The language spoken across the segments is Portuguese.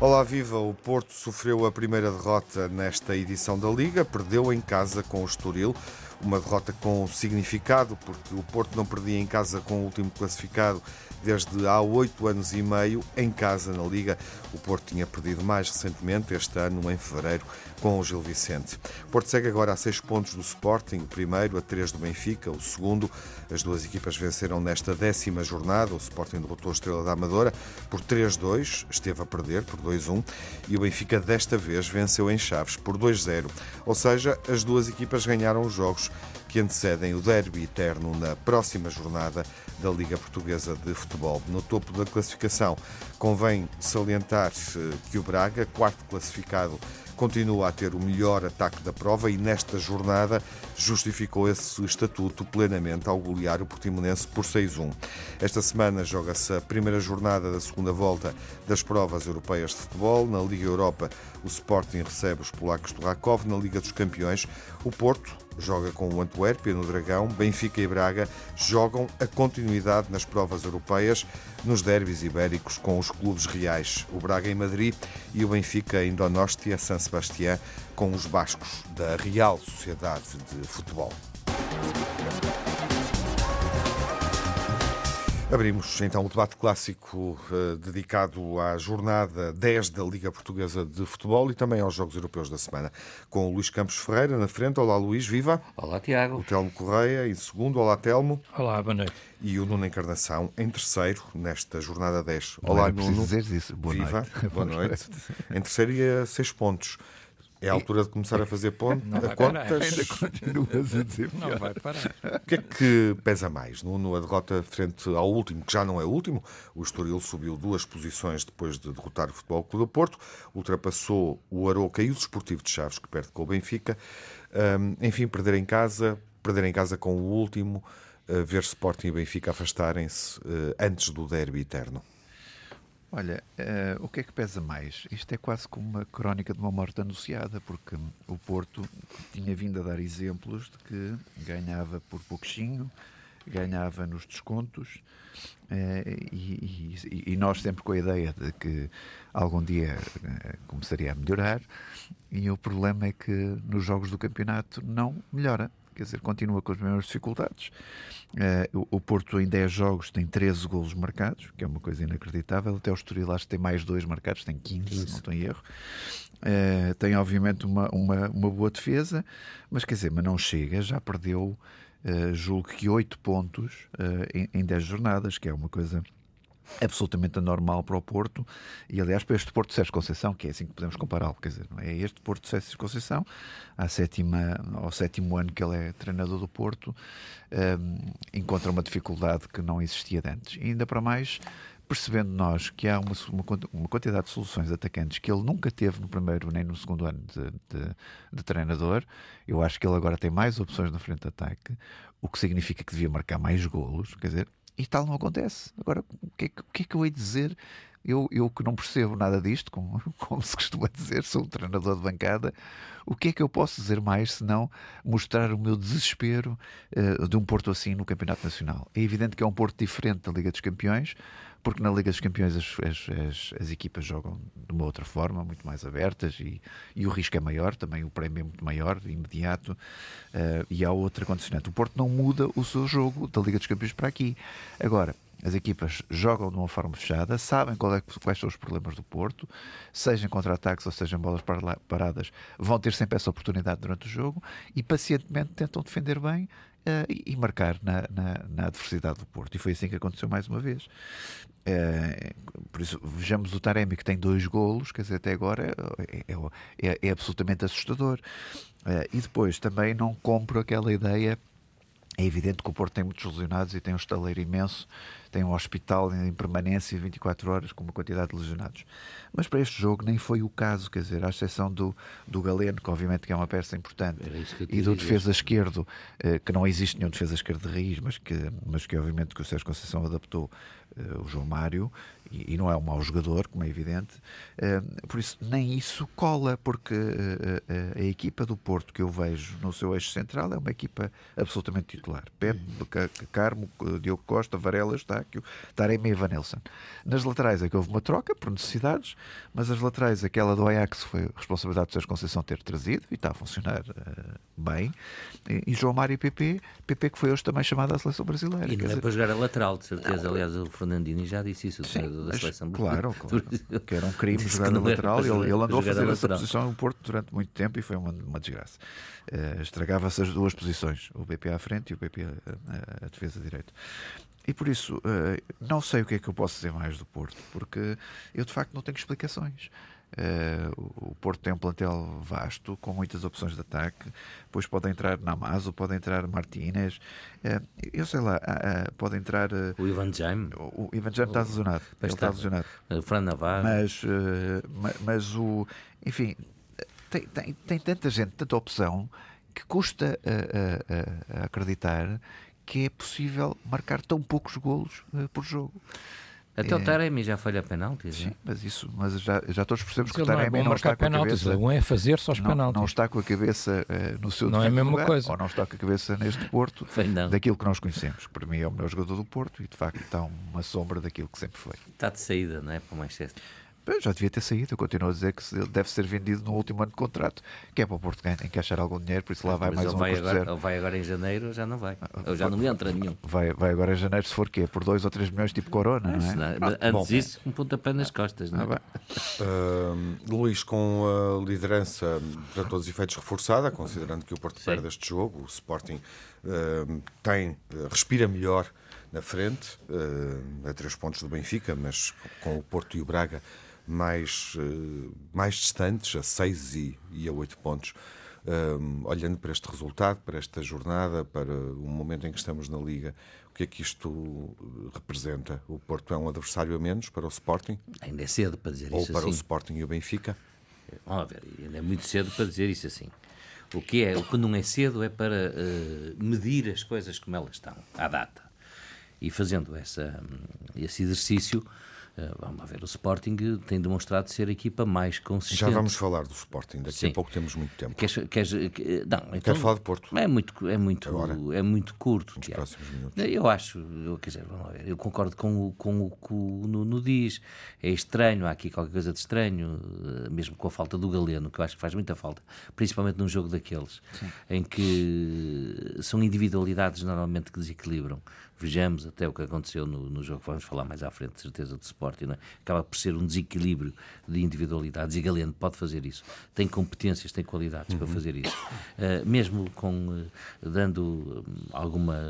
Olá, viva! O Porto sofreu a primeira derrota nesta edição da Liga, perdeu em casa com o Estoril. Uma derrota com significado, porque o Porto não perdia em casa com o último classificado desde há oito anos e meio em casa na Liga. O Porto tinha perdido mais recentemente, este ano, em fevereiro, com o Gil Vicente. O Porto segue agora a seis pontos do Sporting, o primeiro a três do Benfica, o segundo. As duas equipas venceram nesta décima jornada. O Sporting derrotou a Estrela da Amadora por 3-2, esteve a perder por 2-1, e o Benfica desta vez venceu em Chaves por 2-0. Ou seja, as duas equipas ganharam os jogos que antecedem o derby eterno na próxima jornada da Liga Portuguesa de Futebol. No topo da classificação, convém salientar que o Braga, quarto classificado, continua a ter o melhor ataque da prova e nesta jornada justificou esse estatuto plenamente ao golear o Portimonense por 6-1. Esta semana joga-se a primeira jornada da segunda volta das provas europeias de futebol. Na Liga Europa, o Sporting recebe os polacos do Rakov. Na Liga dos Campeões, o Porto joga com o Antuérpia no Dragão. Benfica e Braga jogam a continuidade nas provas europeias nos derbys ibéricos com os clubes reais, o Braga em Madrid e o Benfica em Donostia, San Sebastián, com os bascos da Real Sociedade de Futebol. Abrimos então o debate clássico uh, dedicado à jornada 10 da Liga Portuguesa de Futebol e também aos Jogos Europeus da semana, com o Luís Campos Ferreira na frente. Olá, Luís, viva. Olá, Tiago. O Telmo Correia em segundo. Olá, Telmo. Olá, boa noite. E o Nuno Encarnação em terceiro nesta jornada 10. Olá, Nuno. Dizer isso. Boa viva. Noite. Boa noite. em terceiro e a seis pontos. É a altura de começar a fazer ponto, Não a vai contas. parar. Ainda continuas a dizer Não vai parar. O que é que pesa mais? No, a derrota frente ao último, que já não é o último, o Estoril subiu duas posições depois de derrotar o Futebol Clube do Porto, ultrapassou o Aroca e o Desportivo de Chaves, que perde com o Benfica. Hum, enfim, perder em casa, perder em casa com o último, uh, ver Sporting e Benfica afastarem-se uh, antes do derby eterno. Olha, eh, o que é que pesa mais? Isto é quase como uma crónica de uma morte anunciada, porque o Porto tinha vindo a dar exemplos de que ganhava por pouquinho, ganhava nos descontos, eh, e, e- e nós sempre com a ideia de que algum dia eh, começaria a melhorar, e o problema é que nos jogos do campeonato não melhora. Quer dizer, continua com as mesmas dificuldades. Eh, o, Porto em 10 jogos tem 13 golos marcados, que é uma coisa inacreditável. Até o Estoril acho que tem mais dois marcados, tem 15, se não estou em erro. Eh, tem obviamente uma, uma, uma boa defesa, mas quer dizer, mas não chega, já perdeu, eh, julgo que 8 pontos em, em 10 jornadas, que é uma coisa absolutamente anormal para o Porto. E aliás para este Porto de Sérgio Conceição que é assim que podemos compará-lo, quer dizer, é? Este Porto de Sérgio Conceição à sétima, ao sétimo ano que ele é treinador do Porto hum, encontra uma dificuldade que não existia antes. E ainda para mais percebendo nós que há uma, uma, uma quantidade de soluções atacantes que ele nunca teve no primeiro nem no segundo ano de, de, de treinador, eu acho que ele agora tem mais opções na frente de ataque, o que significa que devia marcar mais golos, quer dizer, e tal não acontece. Agora, o que é que, o que, é que eu hei de dizer? Eu, eu que não percebo nada disto, como, como se costuma dizer, sou um treinador de bancada, o que é que eu posso dizer mais senão mostrar o meu desespero uh, de um Porto assim no Campeonato Nacional? É evidente que é um Porto diferente da Liga dos Campeões, porque na Liga dos Campeões as, as, as, as, equipas jogam de uma outra forma, muito mais abertas e, e, o risco é maior, também o prémio é muito maior, imediato, uh, e há outra condicionante. O Porto não muda o seu jogo da Liga dos Campeões para aqui. Agora, as equipas jogam de uma forma fechada, sabem é, quais são os problemas do Porto, seja em contra-ataques ou seja em bolas paradas, vão ter sempre essa oportunidade durante o jogo e pacientemente tentam defender bem Uh, e, e marcar na, na, na, adversidade do Porto. E foi assim que aconteceu mais uma vez. Uh, por isso, vejamos o Taremi que tem dois golos, quer dizer, até agora é, é, é, é absolutamente assustador. Uh, e depois também não compro aquela ideia. É evidente que o Porto tem muitos lesionados e tem um estaleiro imenso, tem um hospital em permanência 24 horas com uma quantidade de lesionados. Mas para este jogo nem foi o caso, quer dizer, à exceção do, do Galeno, que obviamente que é uma peça importante, e do defesa esquerdo, eh, que não existe nenhum defesa esquerdo de raiz, mas que, mas que obviamente que o Sérgio Conceição adaptou o João Mário, e, não é um mau jogador, como é evidente, por isso nem isso cola, porque a equipa do Porto que eu vejo no seu eixo central é uma equipa absolutamente titular. Pepe, Carmo, Diogo Costa, Varela, Estáquio, Taremi e Vanelson. Nas laterais é que houve uma troca por necessidades, mas as laterais, aquela do Ajax foi responsabilidade de Sérgio Conceição ter trazido e está a funcionar bem. E, João Mário e PP, PP que foi hoje também chamado à seleção brasileira. E não é para jogar a lateral, de certeza. Aliás, o Fernandini já disse isso Sim, da seleção Claro, claro. que era um crime jogar a lateral. Ele, ele andou a fazer essa posição no Porto durante muito tempo e foi uma, uma desgraça. Uh, Estragava-se as duas posições, o BP à frente e o BP a, a defesa direito. E por isso, uh, não sei o que é que eu posso dizer mais do Porto, porque eu de facto não tenho explicações. Uh, o Porto tem um plantel vasto, com muitas opções de ataque. Depois pode entrar Namazo, pode entrar Martínez. Uh, eu sei lá, uh, pode entrar. o Ivan Jaime. O, o Ivan Jaime está lesionado. Ele está lesionado. Fran Navarro. Mas, mas, mas, o. Enfim, tem, tem, tem tanta gente, tanta opção, que custa acreditar que é possível marcar tão poucos golos por jogo. Até é... o Taremi já falha penaltis. Sim, mas, isso, mas já, já todos percebemos que o Taremi não, é não está com a cabeça. Um é fazer só os não, penaltis. Não está com a cabeça uh, no seu Não é a mesma lugar, coisa. Ou não está com a cabeça neste Porto daquilo que nós conhecemos. Para mim é o melhor jogador do Porto e de facto está uma sombra daquilo que sempre foi. Está de saída, não é? Para o Manchester. Já devia ter saído, eu continuo a dizer que deve ser vendido no último ano de contrato, que é para o Porto encaixar algum dinheiro, por isso lá vai Mas mais um vai agora, Ele vai agora em janeiro, já não vai. Ou já não entra nenhum. Vai, vai agora em janeiro, se for quê? Por 2 ou 3 milhões, tipo Corona, não é? Não, ah, antes bom. disso, um pontapé nas costas, não é? Ah, uh, Luís, com a liderança para todos os efeitos reforçada, considerando que o Porto Sim. perde este jogo, o Sporting uh, tem, respira melhor na frente, uh, a três pontos do Benfica, mas com o Porto e o Braga mais, uh, mais distantes, a 6 e, e a 8 pontos. Um, olhando para este resultado, para esta jornada, para o momento em que estamos na Liga, o que é que isto representa? O Porto é um adversário a menos para o Sporting? Ainda é cedo para dizer Ou isso para assim. o Sporting e o Benfica? Vamos ver, ainda é muito cedo para dizer isso assim. O que, é, o que não é cedo é para uh, medir as coisas como elas estão, à data. E fazendo essa, esse exercício, eh, vamos ver, o Sporting tem demonstrado ser a equipa mais consistente. Já vamos falar do Sporting, daqui Sim. a pouco temos muito tempo. Queres, queres, não, então, Quero falar de Porto. É muito, é muito, é muito curto. Nos próximos minutos. Eu acho, eu, quer dizer, vamos ver, eu concordo com o, com o que o Nuno diz. É estranho, há aqui qualquer coisa de estranho, eh, mesmo com a falta do Galeno, que eu acho que faz muita falta, principalmente num jogo daqueles, Sim. em que são individualidades normalmente que desequilibram. Vejamos até o que aconteceu no, no jogo que vamos falar mais à frente, de certeza, de Sporting. É? Acaba por ser um desequilíbrio de individualidades e Galeno pode fazer isso. Tem competências, tem qualidades uhum. para fazer isso. Uh, mesmo com uh, dando hum, alguma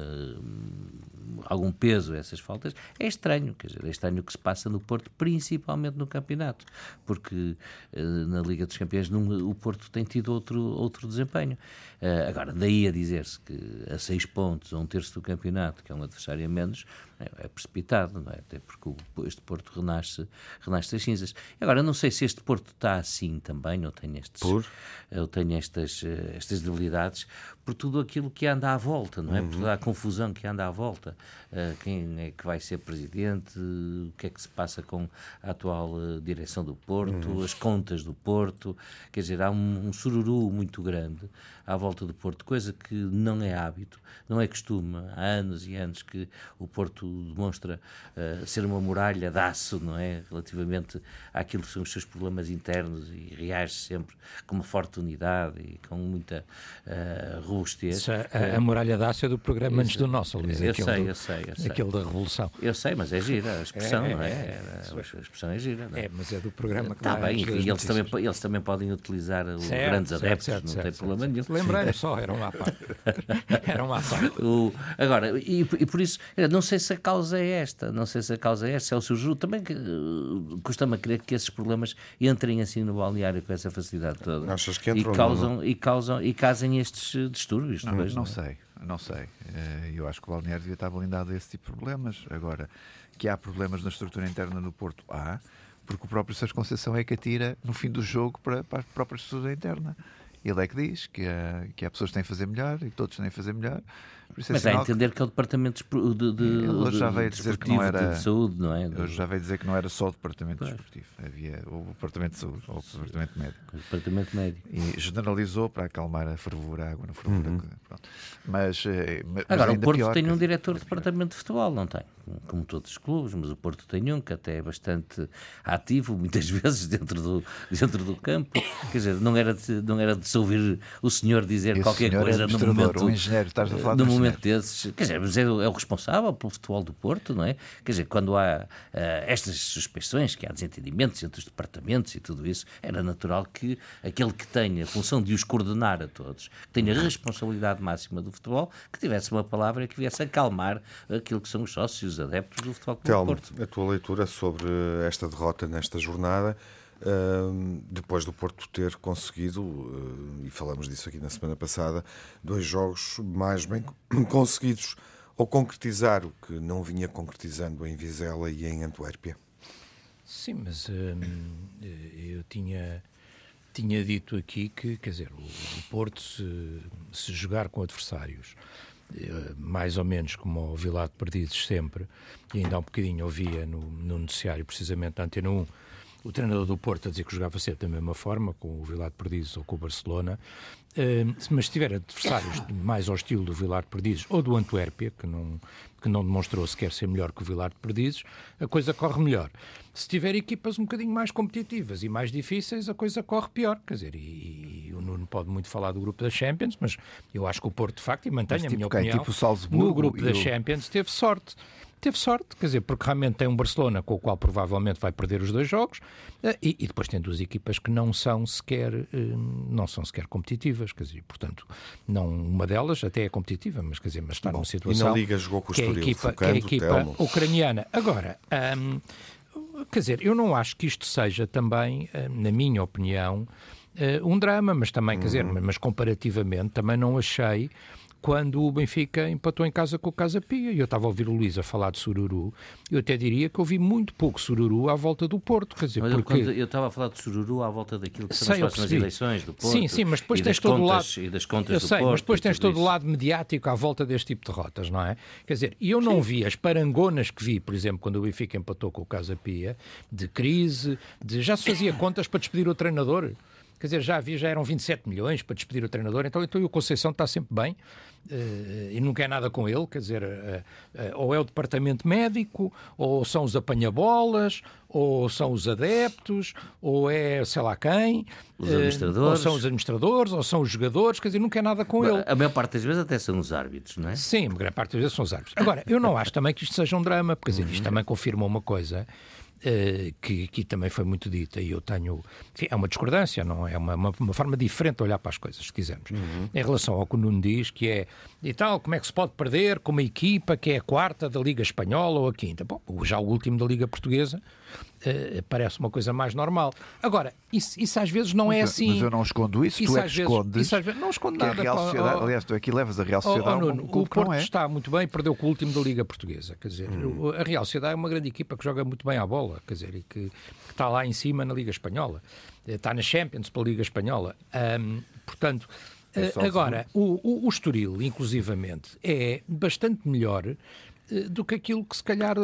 algum peso a essas faltas, é estranho, quer dizer, é estranho o que se passa no Porto, principalmente no campeonato, porque uh, na Liga dos Campeões o Porto tem tido outro, outro desempenho. Uh, agora, daí a dizer-se que a seis pontos, a um terço do campeonato, que é um adversário a menos, é, é precipitado, não é? Até porque o, este Porto renasce, renasce das cinzas. Agora, não sei se este Porto está assim também, ou tem, estes, por? ou tem estas, eh, estas debilidades, por tudo aquilo que anda à volta, não é? Uhum. Por toda a confusão que anda à volta. Uh, quem é que vai ser presidente, o que é que se passa com a atual uh, direção do Porto, uhum. as contas do Porto, quer dizer, há um, um sururu muito grande à volta do Porto, coisa que não é hábito, não é costume. Há anos e anos que o Porto demonstra uh, ser uma muralha de aço, não é? Relativamente àquilo que são os seus problemas internos e reage sempre com uma forte unidade e com muita uh, robustez. A, a, muralha de aço é do programa antes do nosso, Luís. Eu sei, do, eu sei, eu sei. Aquele da Revolução. Eu sei, mas é gira, a expressão, é, é, não é? é, a expressão é gira. Não é? é, mas é do programa que Está bem, e eles também, eles também podem utilizar os grandes adeptos, certo, não certo, tem problema nenhum. Lembrei-me só, era uma parte. era uma parte. O, agora, e, e, por isso, não sei se a causa é esta, não sei se a causa é esta, se é o surgiu. Também que, uh, custa-me a crer que esses problemas entrem assim no balneário com essa facilidade toda. Achas que entram? E causam, e causam e casem estes uh, distúrbios. Não, depois, não, não é? sei, não sei. Eh, eu acho que o balneário devia estar blindado a esse tipo de problemas. Agora, que há problemas na estrutura interna do Porto, há porque o próprio Sérgio Conceição é que atira no fim do jogo para, para a própria estrutura interna. Ele é que diz que há, que há pessoas que têm que fazer melhor e todos têm que fazer melhor, Isso é Mas dá a entender que é o departamento de, de, de, Ele já veio de dizer que desportivo, não era- de saúde, não é? Eu já veio dizer que não era só o departamento Pois. desportivo, havia o departamento de saúde ou o departamento médico. O departamento médico. E generalizou para acalmar a fervura, a água na fervura. pronto. Mas, eh, ma- mas Agora, o Porto pior, tem um diretor de departamento de futebol, não tem? Como todos os clubes, mas o Porto tem um que até é bastante ativo, muitas vezes, dentro do, dentro do campo. Quer dizer, não era de, não era de se ouvir o senhor dizer Esse qualquer senhor é coisa no administrador, momento. um engenheiro, estás a falar no momento desses. Quer dizer, mas é, o- é o responsável pelo futebol do Porto, não é? Quer dizer, quando há eh, estas suspeições, que há desentendimentos entre os departamentos e tudo isso, era natural que aquele que tenha a função de os coordenar a todos, que tenha a responsabilidade máxima do futebol, que tivesse uma palavra que viesse acalmar aquilo que são os sócios, os adeptos do futebol Clube do Telmo, Porto. a tua leitura sobre esta derrota nesta jornada, hum, depois do Porto ter conseguido, hum, e falamos disso aqui na semana passada, dois jogos mais bem conseguidos, ou concretizar o que não vinha concretizando em Vizela e em Antuérpia. Sim, mas hum, eu tinha, tinha dito aqui que, quer dizer, o, o Porto, se, se jogar com adversários, mais ou menos como o Vilar de Perdizes sempre, e ainda há um bocadinho ouvia no, no noticiário, precisamente na Antena 1, o treinador do Porto a dizer que jogava sempre da mesma forma, com o Vilar de Perdizes ou com o Barcelona, eh, mas se tiver adversários mais ao estilo do Vilar de Perdizes ou do Antuérpia, que não, que não demonstrou sequer ser melhor que o Vilar de Perdizes, a coisa corre melhor. Se tiver equipas um bocadinho mais competitivas e mais difíceis, a coisa corre pior. Quer dizer, e, e o Nuno pode muito falar do grupo da Champions, mas eu acho que o Porto, de facto, e mantenho Mas a tipo minha quem? opinião, Tipo no grupo da o- Champions teve sorte. Teve sorte, quer dizer, porque realmente tem um Barcelona com o qual provavelmente vai perder os dois jogos eh, e, e depois tem duas equipas que não são sequer eh, não são sequer competitivas, quer dizer, portanto, não uma delas até é competitiva, mas quer dizer, mas está Bom, numa e situação na Liga jogou com o que é a Estoril, equipa, que é a equipa Telmo. ucraniana. Agora, hum, quer dizer, eu não acho que isto seja também, hum, na minha opinião, eh, um drama, mas também, quer dizer, mas comparativamente também não achei quando o Benfica empatou em casa com o Casa Pia. E eu estava a ouvir o Luís a falar de Sururu. Eu até diria que ouvi muito pouco Sururu à volta do Porto. Quer dizer, Mas eu, porque... eu estava a falar de Sururu à volta daquilo que são Sei, as próximas eleições do Porto. Sim, sim, mas depois tens todo o lado. E das contas eu do sei, Porto. mas depois tens todo o lado mediático à volta deste tipo de derrotas, não é? Quer dizer, e eu não vi as parangonas que vi, por exemplo, quando o Benfica empatou com o Casa Pia, de crise, de já se fazia contas para despedir o treinador. Quer dizer, já havia, já eram 27 milhões para despedir o treinador, então, então o Conceição está sempre bem e não quer nada com ele, quer dizer, eh, eh, ou é o departamento médico, ou são os apanhabolas, ou são os adeptos, ou é sei lá quem, Os eh, administradores. ou são os administradores, ou são os jogadores, quer dizer, não quer nada com ele. A maior parte das vezes até são os árbitros, não é? Sim, a grande parte das vezes são os árbitros. Agora, eu não acho também que isto seja um drama, porque quer dizer, isto também confirma uma coisa eh, que aqui também foi muito dita e eu tenho. enfim, é uma discordância, não é? É uma, uma, uma forma diferente de olhar para as coisas, se quisermos. Em relação ao que o Nuno diz, que é e tal, como é que se pode perder com uma equipa que é a quarta da Liga Espanhola ou a quinta? Bom, já o último da Liga Portuguesa eh, parece uma coisa mais normal. Agora, isso, isso às vezes não é Mas- assim. Mas eu não escondo isso, Isso tu é que escondes. isso às vezes- não escondo a nada, Real Sociedade, ó, aliás, tu aqui levas a Real Oh, oh, Sociedade a um- Nuno, um o clube Porto é. está muito bem, perdeu com o último da Liga Portuguesa. Quer dizer, Hum. a Real Sociedade é uma grande equipa que joga muito bem à bola, quer dizer, e que, que está lá em cima na Liga Espanhola. Eh, Está na Champions pela Liga Espanhola. Ahm, portanto, É agora, o, o, o Estoril, inclusivamente, é bastante melhor do que aquilo que se calhar eh,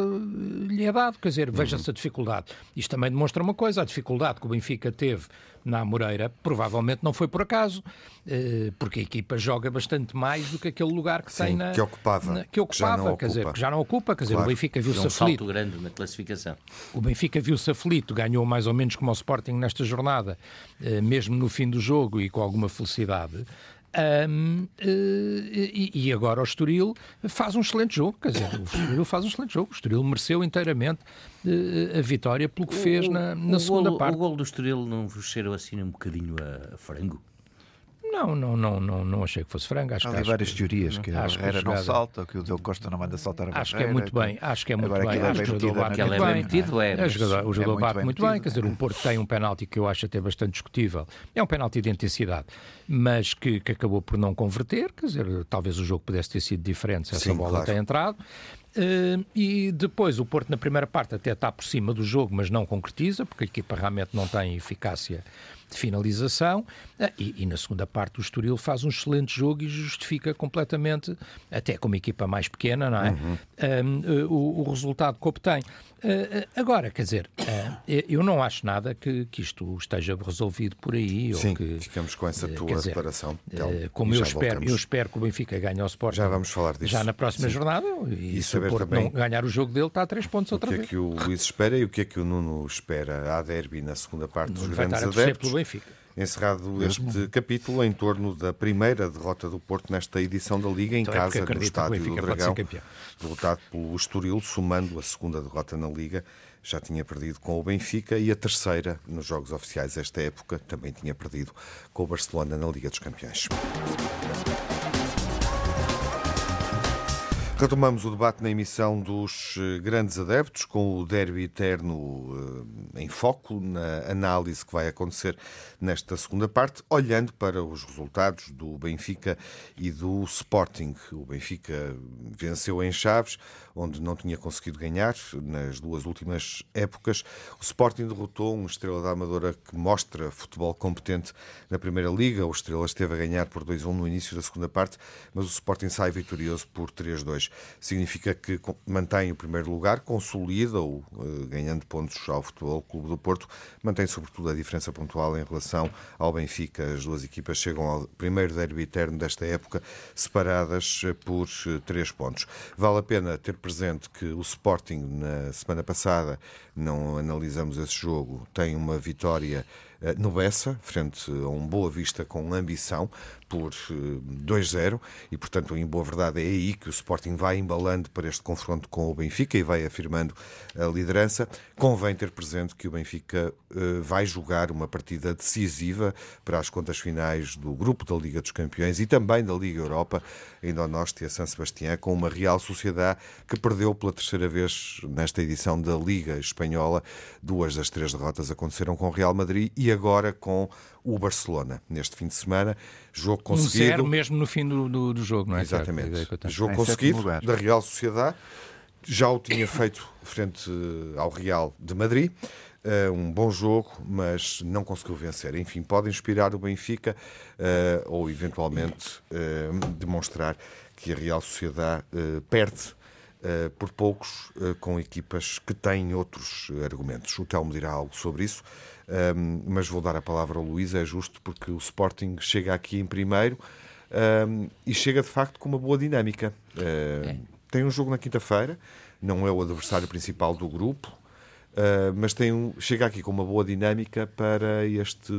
lhe é dado. Quer dizer, veja-se a dificuldade. Isto também demonstra uma coisa: a dificuldade que o Benfica teve na Amoreira provavelmente não foi por acaso, eh, porque a equipa joga bastante mais do que aquele lugar que Sim, tem na. que ocupava, na- que que já ocupava, não quer dizer, ocupa. que já não ocupa. Quer dizer, Claro. o Benfica viu-se um aflito. salto grande na classificação. O Benfica viu-se aflito, ganhou mais ou menos como o Sporting nesta jornada, eh, mesmo no fim do jogo e com alguma felicidade. Ahm, eh, e, e agora o Estoril faz um excelente jogo, quer dizer, o Estoril faz um excelente jogo. O Estoril mereceu inteiramente eh, a vitória pelo que fez na, na o segunda golo, parte. O gol do Estoril não vos cheirou assim um bocadinho a frango? Não, não, não, não, não achei que fosse frango. Acho Há que, ali acho várias que- teorias, que a acho que a barreira não salta, que o Del Costa não manda saltar a Acho que é muito bem, acho que é muito Agora bem. é Acho que o jogador bate é Aquilo muito é bem bem. metido, é. É, mas- jogador- o jogador muito bate bem muito bem, quer dizer, o Porto tem um penalti que eu acho até bastante discutível. É um penalti de intensidade, mas que, que acabou por não converter, quer dizer, talvez o jogo pudesse ter sido diferente se essa Sim, bola claro. tem entrado. Eh, e depois o Porto na primeira parte até está por cima do jogo, mas não concretiza, porque a equipa realmente não tem eficácia de finalização. Ah, e, e, na segunda parte, o Estoril faz um excelente jogo e justifica completamente, até com uma equipa mais pequena, não é? Uhum. Um, o, o, resultado que obtém. Uh, agora, quer dizer, uh, eu não acho nada que, que isto esteja resolvido por aí. Sim, que, ficamos com essa tua dizer. Então, como eu espero, eu espero que o Benfica ganhe ao Sport. Já vamos falar disso. Já na próxima Sim. jornada. E, e se o Porto não ganhar o jogo dele, está a três pontos outra vez. O que é que o Luís espera e o que é que o Nuno espera? Há derby na segunda parte dos Vai grandes adeptos. Pelo Benfica encerrado este capítulo em torno da primeira derrota do Porto nesta edição da Liga, em então casa é no Estádio do Dragão, derrotado pelo Estoril, somando a segunda derrota na Liga. Já tinha perdido com o Benfica e a terceira nos jogos oficiais esta época também tinha perdido com o Barcelona na Liga dos Campeões. Retomamos o debate na emissão dos eh, grandes adeptos, com o derby eterno eh, em foco, na análise que vai acontecer nesta segunda parte, olhando para os resultados do Benfica e do Sporting. O Benfica venceu em Chaves, onde não tinha conseguido ganhar nas duas últimas épocas. O Sporting derrotou um Estrela da Amadora que mostra futebol competente na Primeira Liga. O Estrela esteve a ganhar por 2-1 no início da segunda parte, mas o Sporting sai vitorioso por 3-2 significa que mantém o primeiro lugar, consolida o eh, ganhando pontos ao Futebol Clube do Porto, mantém sobretudo a diferença pontual em relação ao Benfica. As duas equipas chegam ao primeiro derby eterno desta época, separadas eh, por eh, três pontos. Vale a pena ter presente que o Sporting, na semana passada, não analisamos esse jogo, tem uma vitória no Bessa, frente a um Boa Vista com ambição, por 2-0 eh, e, portanto, em boa verdade, é aí que o Sporting vai embalando para este confronto com o Benfica e vai afirmando a liderança. Convém ter presente que o Benfica uh, vai jogar uma partida decisiva para as contas finais do grupo da Liga dos Campeões e também da Liga Europa, em Donosti a San Sebastián, com uma Real Sociedade que perdeu pela terceira vez nesta edição da Liga Espanhola. Duas das três derrotas aconteceram com o Real Madrid e agora com o Barcelona neste fim de semana. Jogo conseguido. Um zero mesmo no fim do, do, do jogo, não é? Exatamente. Jogo conseguido da Real Sociedade. Já o tinha feito frente ao Real de Madrid. Uh, um bom jogo, mas não conseguiu vencer. Enfim, pode inspirar o Benfica uh, ou eventualmente uh, demonstrar que a Real Sociedade perde por poucos com equipas que têm outros argumentos. O Telmo dirá algo sobre isso. Um, mas vou dar a palavra ao Luís, é justo porque o Sporting chega aqui em primeiro um, e chega de facto com uma boa dinâmica. Uh, é. Tem um jogo na quinta-feira, não é o adversário principal do grupo, uh, mas tem um, chega aqui com uma boa dinâmica para este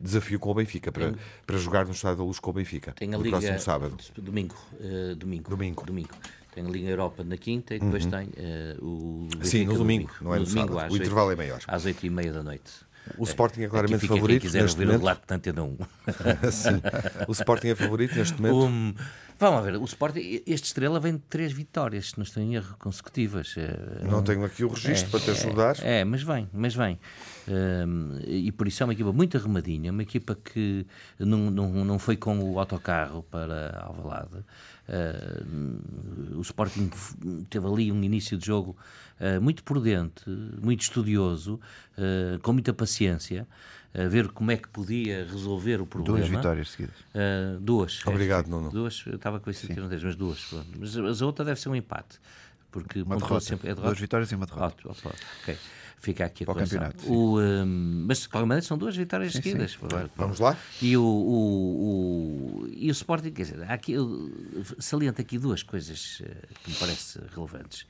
desafio com o Benfica, para, tem, para jogar no Estádio da Luz com o Benfica. Tem a no Liga, próximo sábado. Domingo, uh, domingo. Domingo. Domingo. Tem a Liga Europa na quinta e depois uhum. tem uh, o. Benfica Sim, no domingo, domingo, não é no, no domingo, sábado. O intervalo é maior. Às oito e meia da noite. O Sporting é claramente fica favorito. Quem quiser neste momento. o debate de um. Sim. O Sporting é favorito neste momento. Um, vamos ver, o Sporting, este estrela vem de três vitórias, se não estou em erro, consecutivas. Eh, não tenho aqui o registro é, para te ajudar. É, é, mas vem, mas vem. Um, e por isso é uma equipa muito arrumadinha, uma equipa que não, não, não foi com o autocarro para Alvalade. Uh, o Sporting teve ali um início de jogo uh, muito prudente, muito estudioso, uh, com muita paciência, a ver como é que podia resolver o problema. Duas vitórias seguidas. duas. Obrigado, é, Nuno. Duas, eu estava com isso aqui, não mas duas. Pronto. Mas a outra deve ser um empate. Porque uma derrota. Sempre, é derrota. Duas vitórias e uma derrota. Oh, ok fica aqui a Para o campeonato. O, um, mas, de qualquer maneira, são duas vitórias sim, seguidas. Sim. Vamos lá? E o, o, o, e o Sporting, quer dizer, aqui, eu saliento aqui duas coisas eh, que me parecem relevantes.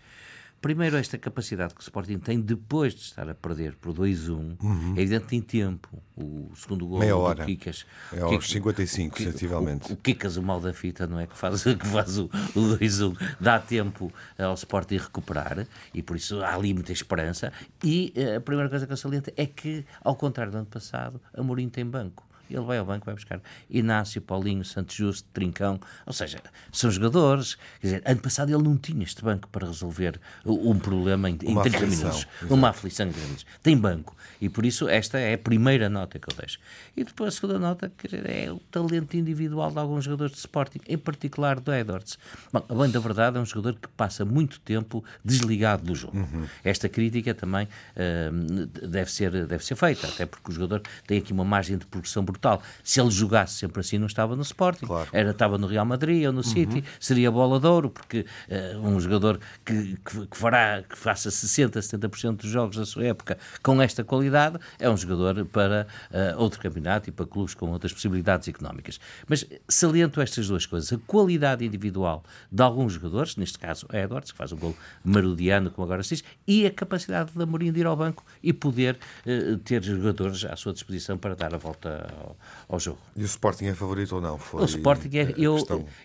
Primeiro, esta capacidade que o Sporting tem depois de estar a perder por 2-1, uhum. é evidente em tempo. O segundo gol Meia do hora. Kikas. É aos 55, sensivelmente. O, o Kikas, o mal da fita, não é? Que faz, que faz o, o 2-1, dá tempo ao Sporting recuperar e por isso há ali muita esperança. E eh, a primeira coisa que eu saliento é que, ao contrário do ano passado, Amorim tem banco Ele vai ao banco, vai buscar Inácio, Paulinho, Santos Justo, Trincão, ou seja, são jogadores. Quer dizer, ano passado ele não tinha este banco para resolver um problema em, em 30 aflição, minutos. Exatamente. Uma aflição grande. Tem banco. E por isso esta é a primeira nota que eu deixo. E depois a segunda nota quer dizer, é o talento individual de alguns jogadores de Sporting, em particular do Edwards. Bom, além da verdade, é um jogador que passa muito tempo desligado do jogo. Uhum. Esta crítica também uh, deve, ser, deve ser feita, até porque o jogador tem aqui uma margem de progressão brutal. Se ele jogasse sempre assim, não estava no Sporting, claro. era, estava no Real Madrid ou no City, uhum. seria bola de ouro, porque uh, um jogador que, que, que, fará, que faça 60%, 70% dos jogos da sua época com esta qualidade é um jogador para uh, outro campeonato e para clubes com outras possibilidades económicas. Mas saliento estas duas coisas: a qualidade individual de alguns jogadores, neste caso Edwards, que faz um gol marudiano, como agora se diz, e a capacidade de Amorim de ir ao banco e poder uh, ter jogadores à sua disposição para dar a volta ao, ao, jogo. E o Sporting é favorito ou não? Foi o Sporting é. Eu,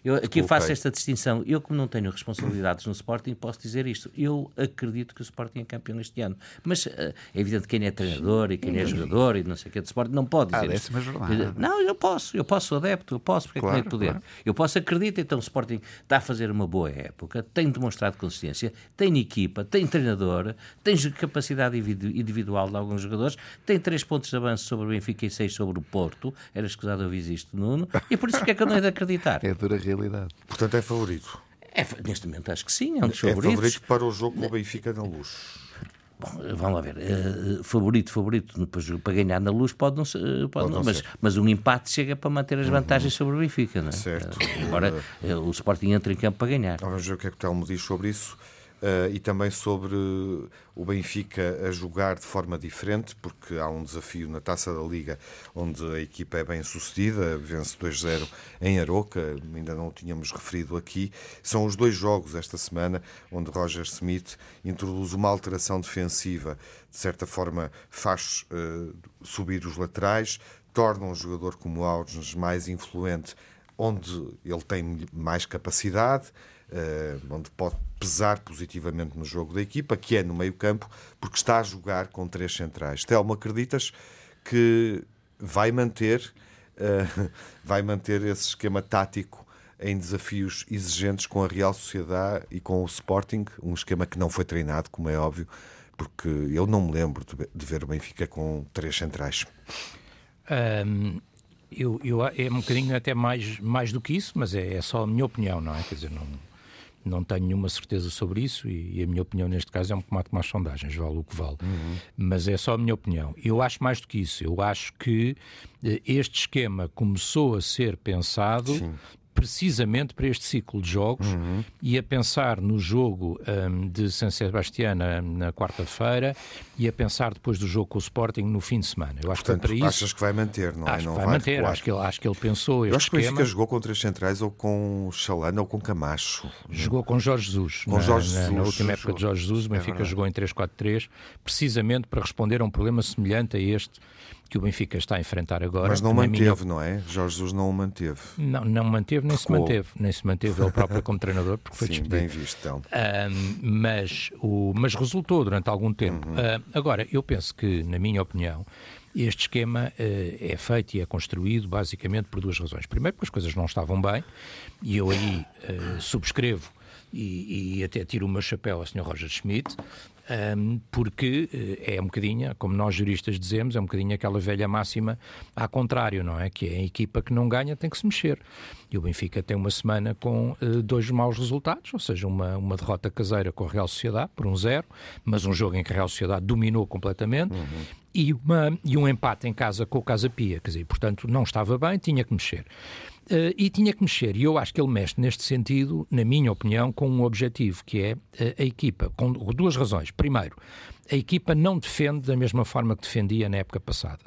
eu aqui faço esta distinção. Eu, como não tenho responsabilidades no Sporting, posso dizer isto. Eu acredito que o Sporting é campeão este ano. Mas uh, é evidente que quem é treinador e quem é jogador e não sei o que é de Sporting não pode dizer. Ah, jornada. Não, eu posso. Eu posso, sou adepto. Eu posso, porque claro, é que é poder. Claro. Eu posso acreditar. Então, o Sporting está a fazer uma boa época, tem demonstrado consistência, tem equipa, tem treinador, tem capacidade individual de alguns jogadores, tem três pontos de avanço sobre o Benfica e seis sobre o Porto. Era escusado ouvir isto, Nuno. E por isso que é que eu não é de acreditar. É dura realidade. Portanto, é favorito. É, neste momento acho que sim, é um dos é favoritos. É favorito para o jogo com o Benfica na luz. Bom, vamos lá ver. Uh, favorito, favorito para ganhar na luz pode não ser, pode, pode não, mas, ser. mas um empate chega para manter as vantagens uhum. sobre o Benfica. Não é? Certo. Uh, agora uh, o Sporting entra em campo para ganhar. Vamos ver o que é que o Telmo diz sobre isso. Uh, e também sobre o Benfica a jogar de forma diferente, porque há um desafio na Taça da Liga onde a equipa é bem sucedida, vence 2-0 em Aroca, ainda não o tínhamos referido aqui. São os dois jogos esta semana onde Roger Smith introduz uma alteração defensiva, de certa forma faz uh, subir os laterais, torna um jogador como Alves mais influente, onde ele tem mais capacidade uh, onde pode pesar positivamente no jogo da equipa, que é no meio-campo, porque está a jogar com três centrais. Telmo, acreditas que vai manter, uh, vai manter esse esquema tático em desafios exigentes com a Real Sociedade e com o Sporting, um esquema que não foi treinado, como é óbvio, porque eu não me lembro de ver o Benfica com três centrais. Um, eu, eu, é um bocadinho até mais, mais do que isso, mas é, é só a minha opinião, não é? Quer dizer, não, não tenho nenhuma certeza sobre isso e, e, a minha opinião neste caso é um tomate mais sondagens, vale o que vale. Uhum. Mas é só a minha opinião. Eu acho mais do que isso. Eu acho que eh, este esquema começou a ser pensado Sim precisamente para este ciclo de jogos uhum. e a pensar no jogo um, de San Sebastián na, na quarta-feira e a pensar depois do jogo com o Sporting no fim de semana. Eu acho Portanto, que para isso, achas que vai manter, não é? Acho não que vai, vai manter, acho que, ele, acho que ele pensou Eu acho que o Benfica jogou com três centrais ou com Chalana ou com Camacho. Jogou com Jorge Jesus. Com na, Jorge Jesus. Na, na última época de Jorge Jesus, o é Benfica é jogou em 3-4-3 precisamente para responder a um problema semelhante a este que o Benfica está a enfrentar agora. Mas não manteve, minha... não é? Jorge Jesus não o manteve. Não, não manteve, nem Ficou... se manteve. Nem se manteve ele próprio como treinador, porque foi Sim, despedido. bem visto, então. mas, o, mas resultou durante algum tempo. Uhum. Uh, agora, eu penso que, na minha opinião, este esquema uh, é feito e é construído basicamente por duas razões. Primeiro, porque as coisas não estavam bem, e eu aí uh, subscrevo e, e, até tiro o meu chapéu ao Sr. Roger Schmidt, porque eh, é um bocadinho, como nós juristas dizemos, é um bocadinho aquela velha máxima ao contrário, não é? Que é a equipa que não ganha tem que se mexer. E o Benfica tem uma semana com uh, dois maus resultados, ou seja, uma, uma derrota caseira com a Real Sociedade por um zero, mas um jogo em que a Real Sociedade dominou completamente. Uhum. E, uma, e um empate em casa com o Casa Pia, quer dizer, portanto não estava bem, tinha que mexer. Uh, e tinha que mexer, e eu acho que ele mexe neste sentido, na minha opinião, com um objetivo, que é eh, a equipa, com duas razões. Primeiro, a equipa não defende da mesma forma que defendia na época passada.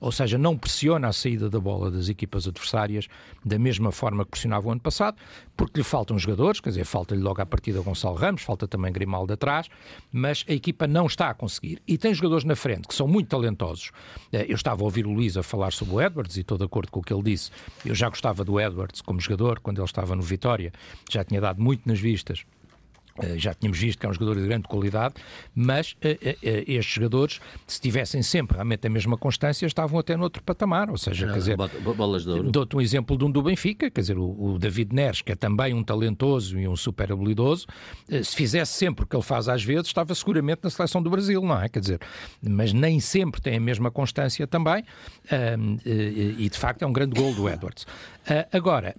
Ou seja, não pressiona a saída da bola das equipas adversárias da mesma forma que pressionava o ano passado, porque lhe faltam jogadores, quer dizer, falta-lhe logo à partida Gonçalo Ramos, falta também Grimaldo atrás, mas a equipa não está a conseguir. E tem jogadores na frente que são muito talentosos. Eh, eu estava a ouvir o Luís a falar sobre o Edwards e estou de acordo com o que ele disse. Eu já gostava do Edwards como jogador quando ele estava no Vitória, já tinha dado muito nas vistas já tínhamos visto que é um jogador de grande qualidade, mas uh, uh, estes jogadores, se tivessem sempre realmente a mesma constância, estavam até no outro patamar. Ou seja, quer dizer, bolas de ouro. Dou-te um exemplo de um do Benfica, quer dizer, o, o, David Neres, que é também um talentoso e um super habilidoso, se fizesse sempre o que ele faz às vezes, estava seguramente na seleção do Brasil, não é? Quer dizer, mas nem sempre tem a mesma constância também, e de facto é um grande gol do Edwards. Agora,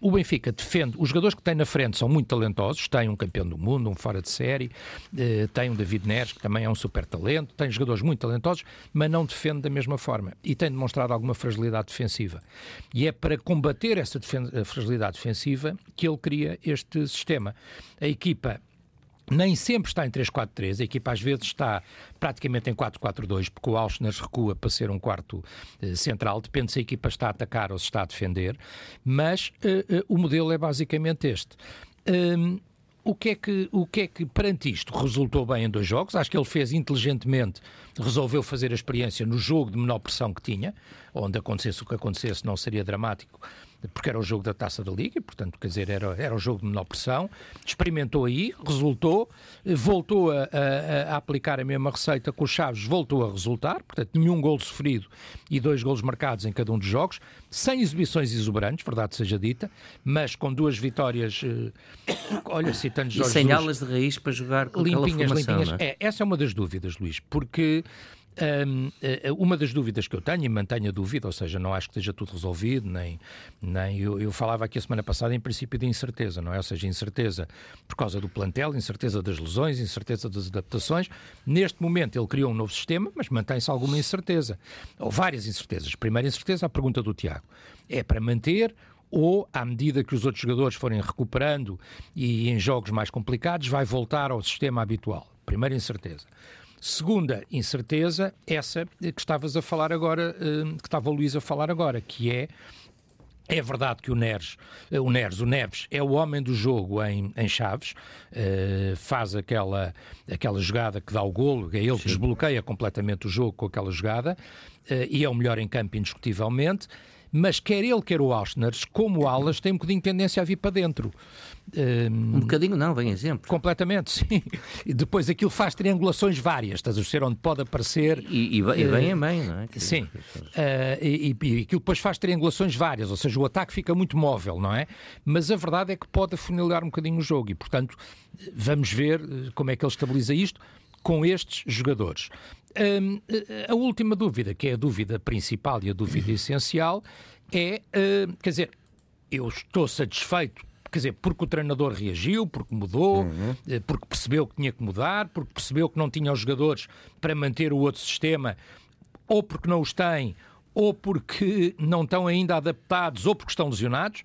o Benfica defende, os jogadores que tem na frente são muito talentosos, tem um campeão do mundo, um fora de série, eh, tem um David Neres, que também é um super talento, tem jogadores muito talentosos, mas não defende da mesma forma e tem demonstrado alguma fragilidade defensiva. E é para combater essa fragilidade defensiva que ele cria este sistema. A equipa nem sempre está em 3-4-3, a equipa às vezes está praticamente em 4-4-2, porque o Auschner recua para ser um quarto eh, central, depende se a equipa está a atacar ou se está a defender, mas uh, uh, o modelo é basicamente este. Um, o que, é que, o que é que perante isto resultou bem em dois jogos? Acho que ele fez inteligentemente, resolveu fazer a experiência no jogo de menor pressão que tinha, onde acontecesse o que acontecesse não seria dramático, porque era o jogo da Taça da Liga, portanto, quer dizer, era, era o jogo de menor pressão, experimentou aí, resultou, voltou a, a, a, aplicar a mesma receita com os Chaves, voltou a resultar, portanto, nenhum gol sofrido e dois golos marcados em cada um dos jogos, sem exibições exuberantes, verdade seja dita, mas com duas vitórias, eh, olha, citando Jorge E sem alas de raiz para jogar com limpinhas, formação, limpinhas. É? é? essa é uma das dúvidas, Luís, porque eh, uma das dúvidas que eu tenho, e mantenho a dúvida, ou seja, não acho que esteja tudo resolvido, nem, nem eu, eu, falava aqui a semana passada em princípio de incerteza, não é? Ou seja, incerteza por causa do plantel, incerteza das lesões, incerteza das adaptações. Neste momento ele criou um novo sistema, mas mantém-se alguma incerteza, ou várias incertezas. Primeira incerteza, a pergunta do Tiago. É para manter ou, à medida que os outros jogadores forem recuperando e em jogos mais complicados, vai voltar ao sistema habitual? Primeira incerteza. Segunda incerteza, essa que estavas a falar agora, eh, que estava o Luís a falar agora, que é é verdade que o Neres, eh, o Neres, o Neves, é o homem do jogo em, em Chaves, uh, faz aquela, aquela jogada que dá o golo, é ele Sim. que desbloqueia completamente o jogo com aquela jogada, uh, e é o melhor em campo indiscutivelmente mas quer ele, quer o Auschner, como alas, tem um bocadinho de tendência a vir para dentro. Um, um bocadinho não, vem exemplo. Completamente, sim. E depois aquilo faz triangulações várias, estás a ver onde pode aparecer. E, e, e bem uh, bem, não é? Que sim. Uh, e, e, aquilo depois faz triangulações várias, ou seja, o ataque fica muito móvel, não é? Mas a verdade é que pode afunilar um bocadinho o jogo e, portanto, vamos ver eh, como é que ele estabiliza isto com estes jogadores. Um, a última dúvida, que é a dúvida principal e a dúvida essencial, é, uh, quer dizer, eu estou satisfeito quer dizer, porque o treinador reagiu, porque mudou, uhum. Eh, porque percebeu que tinha que mudar, porque percebeu que não tinha os jogadores para manter o outro sistema, ou porque não os tem, ou porque não estão ainda adaptados, ou porque estão lesionados.